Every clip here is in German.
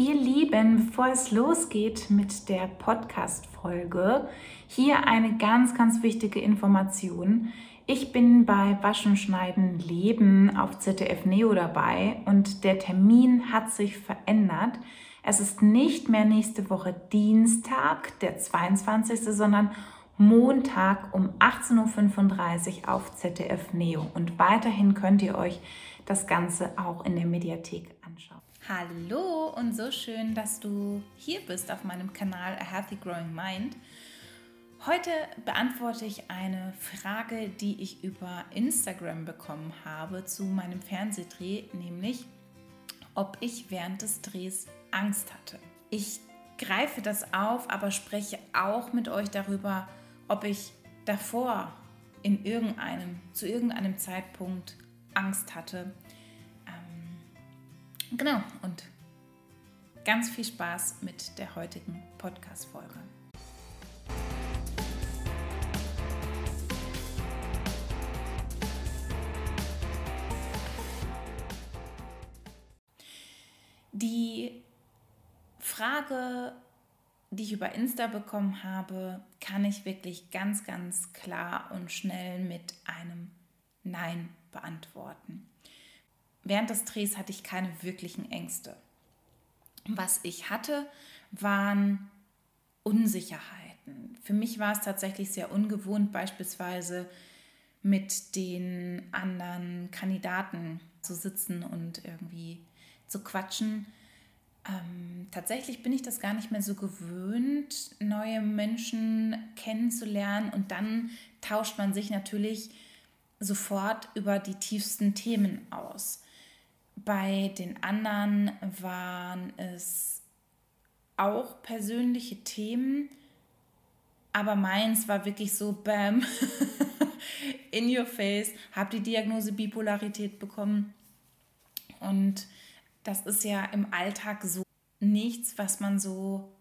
Ihr Lieben, bevor es losgeht mit der Podcast-Folge, hier eine ganz, ganz wichtige Information. Ich bin bei Waschen, Schneiden, Leben auf ZDF Neo dabei und der Termin hat sich verändert. Es ist nicht mehr nächste Woche Dienstag, der 22., sondern Montag um 18.35 Uhr auf ZDF Neo. Und weiterhin könnt ihr euch das Ganze auch in der Mediathek anschauen. Hallo und so schön, dass du hier bist auf meinem Kanal A Healthy Growing Mind. Heute beantworte ich eine Frage, die ich über Instagram bekommen habe zu meinem Fernsehdreh, nämlich ob ich während des Drehs Angst hatte. Ich greife das auf, aber spreche auch mit euch darüber, ob ich davor in irgendeinem, zu irgendeinem Zeitpunkt Angst hatte Genau, und ganz viel Spaß mit der heutigen Podcast-Folge. Die Frage, die ich über Insta bekommen habe, kann ich wirklich ganz, ganz klar und schnell mit einem Nein beantworten. Während des Drehs hatte ich keine wirklichen Ängste. Was ich hatte, waren Unsicherheiten. Für mich war es tatsächlich sehr ungewohnt, beispielsweise mit den anderen Kandidaten zu sitzen und irgendwie zu quatschen. Ähm, tatsächlich bin ich das gar nicht mehr so gewöhnt, neue Menschen kennenzulernen und dann tauscht man sich natürlich sofort über die tiefsten Themen aus. Bei den anderen waren es auch persönliche Themen, aber meins war wirklich so, bam, in your face, habe die Diagnose Bipolarität bekommen. Und das ist ja im Alltag so nichts, was man so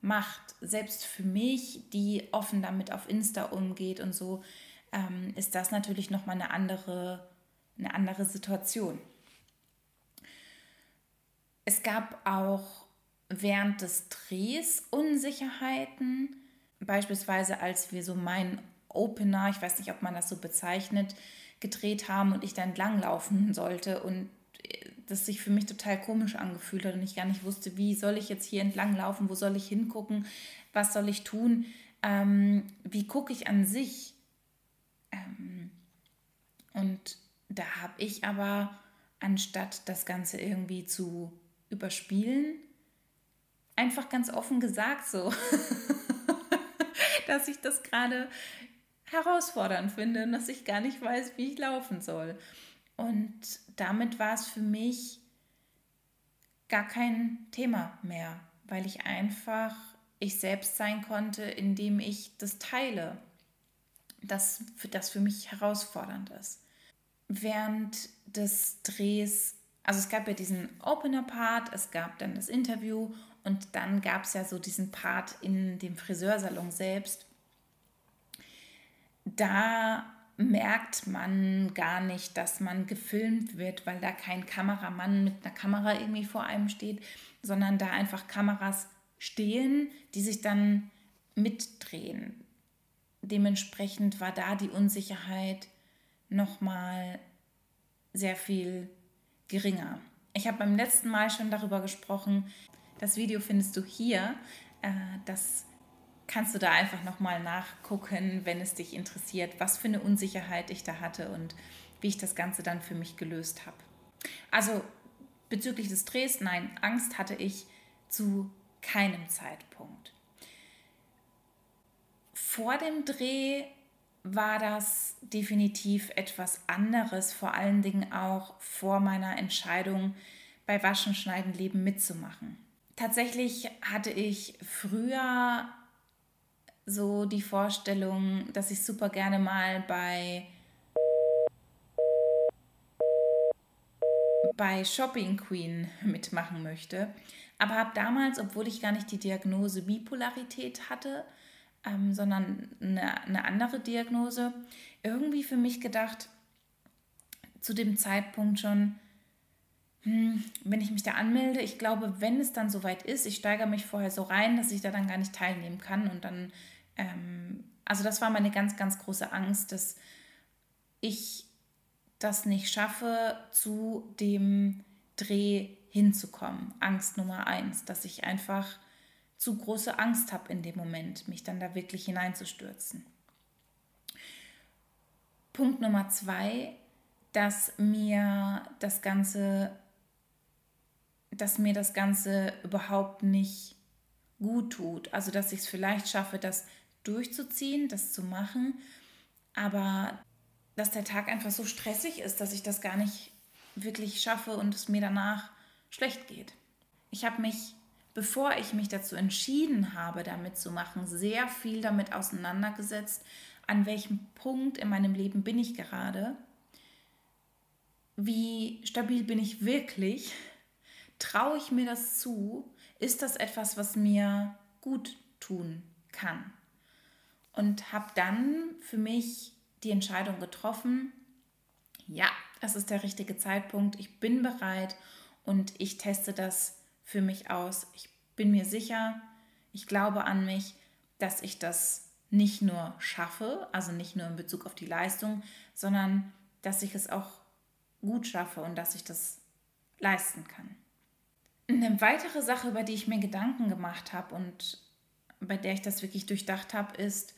macht. Selbst für mich, die offen damit auf Insta umgeht und so, ähm, ist das natürlich nochmal eine andere, eine andere Situation. Es gab auch während des Drehs Unsicherheiten, beispielsweise als wir so meinen Opener, ich weiß nicht, ob man das so bezeichnet, gedreht haben und ich dann langlaufen sollte und das sich für mich total komisch angefühlt hat und ich gar nicht wusste, wie soll ich jetzt hier entlang laufen, wo soll ich hingucken, was soll ich tun, ähm, wie gucke ich an sich. Ähm, und da habe ich aber, anstatt das Ganze irgendwie zu überspielen. Einfach ganz offen gesagt so, dass ich das gerade herausfordernd finde und dass ich gar nicht weiß, wie ich laufen soll. Und damit war es für mich gar kein Thema mehr, weil ich einfach ich selbst sein konnte, indem ich das teile, das, das für mich herausfordernd ist. Während des Drehs also es gab ja diesen Opener-Part, es gab dann das Interview und dann gab es ja so diesen Part in dem Friseursalon selbst. Da merkt man gar nicht, dass man gefilmt wird, weil da kein Kameramann mit einer Kamera irgendwie vor einem steht, sondern da einfach Kameras stehen, die sich dann mitdrehen. Dementsprechend war da die Unsicherheit nochmal sehr viel geringer. Ich habe beim letzten Mal schon darüber gesprochen. Das Video findest du hier. Äh, das kannst du da einfach nochmal nachgucken, wenn es dich interessiert, was für eine Unsicherheit ich da hatte und wie ich das Ganze dann für mich gelöst habe. Also bezüglich des Drehs, nein, Angst hatte ich zu keinem Zeitpunkt. Vor dem Dreh war das definitiv etwas anderes, vor allen Dingen auch vor meiner Entscheidung bei Waschen, Schneiden, Leben mitzumachen. Tatsächlich hatte ich früher so die Vorstellung, dass ich super gerne mal bei bei Shopping Queen mitmachen möchte, aber habe damals, obwohl ich gar nicht die Diagnose Bipolarität hatte, ähm, sondern eine, eine andere Diagnose, irgendwie für mich gedacht, zu dem Zeitpunkt schon, hm, wenn ich mich da anmelde, ich glaube, wenn es dann soweit ist, ich steigere mich vorher so rein, dass ich da dann gar nicht teilnehmen kann. Und dann, ähm, also das war meine ganz, ganz große Angst, dass ich das nicht schaffe, zu dem Dreh hinzukommen. Angst Nummer eins, dass ich einfach zu große Angst habe in dem Moment, mich dann da wirklich hineinzustürzen. Punkt Nummer zwei, dass mir das Ganze dass mir das Ganze überhaupt nicht gut tut. Also dass ich es vielleicht schaffe, das durchzuziehen, das zu machen, aber dass der Tag einfach so stressig ist, dass ich das gar nicht wirklich schaffe und es mir danach schlecht geht. Ich habe mich, bevor ich mich dazu entschieden habe, damit zu machen, sehr viel damit auseinandergesetzt, an welchem Punkt in meinem Leben bin ich gerade, wie stabil bin ich wirklich Traue ich mir das zu? Ist das etwas, was mir gut tun kann? Und habe dann für mich die Entscheidung getroffen, ja, es ist der richtige Zeitpunkt, ich bin bereit und ich teste das für mich aus. Ich bin mir sicher, ich glaube an mich, dass ich das nicht nur schaffe, also nicht nur in Bezug auf die Leistung, sondern dass ich es auch gut schaffe und dass ich das leisten kann. Eine weitere Sache, über die ich mir Gedanken gemacht habe und bei der ich das wirklich durchdacht habe, ist,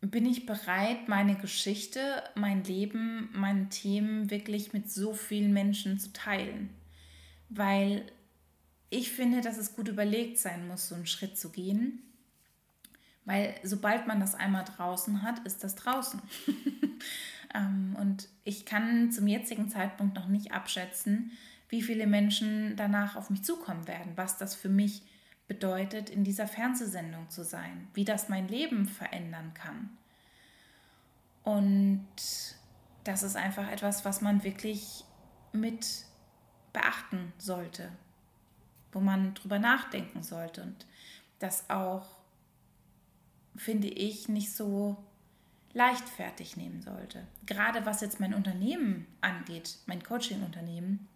bin ich bereit, meine Geschichte, mein Leben, meine Themen wirklich mit so vielen Menschen zu teilen? Weil ich finde, dass es gut überlegt sein muss, so einen Schritt zu gehen. Weil sobald man das einmal draußen hat, ist das draußen. Ähm, und ich kann zum jetzigen Zeitpunkt noch nicht abschätzen, wie viele Menschen danach auf mich zukommen werden, was das für mich bedeutet, in dieser Fernsehsendung zu sein, wie das mein Leben verändern kann. Und das ist einfach etwas, was man wirklich mit beachten sollte, wo man drüber nachdenken sollte und das auch, finde ich, nicht so leichtfertig nehmen sollte. Gerade was jetzt mein Unternehmen angeht, mein Coaching-Unternehmen,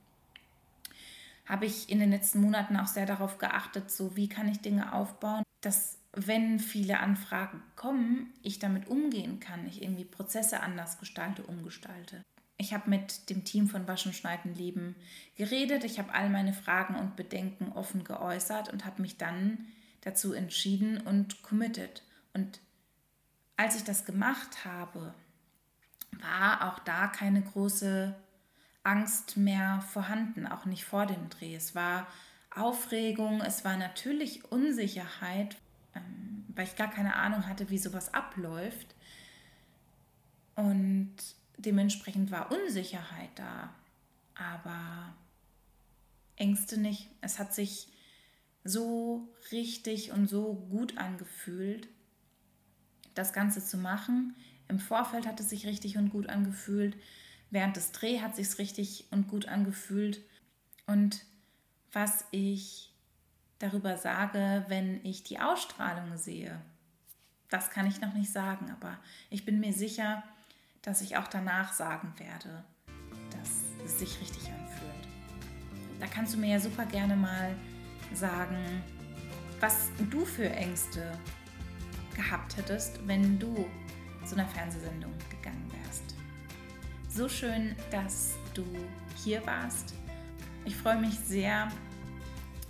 habe ich in den letzten Monaten auch sehr darauf geachtet, so wie kann ich Dinge aufbauen, dass wenn viele Anfragen kommen, ich damit umgehen kann, ich irgendwie Prozesse anders gestalte, umgestalte. Ich habe mit dem Team von Waschen, Schneiden, Leben geredet, ich habe all meine Fragen und Bedenken offen geäußert und habe mich dann dazu entschieden und committed. Und als ich das gemacht habe, war auch da keine große Angst mehr vorhanden, auch nicht vor dem Dreh. Es war Aufregung, es war natürlich Unsicherheit, ähm, weil ich gar keine Ahnung hatte, wie sowas abläuft. Und dementsprechend war Unsicherheit da, aber Ängste nicht. Es hat sich so richtig und so gut angefühlt, das Ganze zu machen. Im Vorfeld hat es sich richtig und gut angefühlt. Während des Dreh hat sich richtig und gut angefühlt. Und was ich darüber sage, wenn ich die Ausstrahlung sehe, das kann ich noch nicht sagen, aber ich bin mir sicher, dass ich auch danach sagen werde, dass es sich richtig anfühlt. Da kannst du mir ja super gerne mal sagen, was du für Ängste gehabt hättest, wenn du zu einer Fernsehsendung gegangen wärst. So schön, dass du hier warst. Ich freue mich sehr,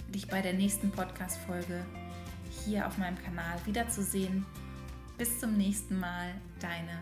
dich bei der nächsten Podcast-Folge hier auf meinem Kanal wiederzusehen. Bis zum nächsten Mal, deine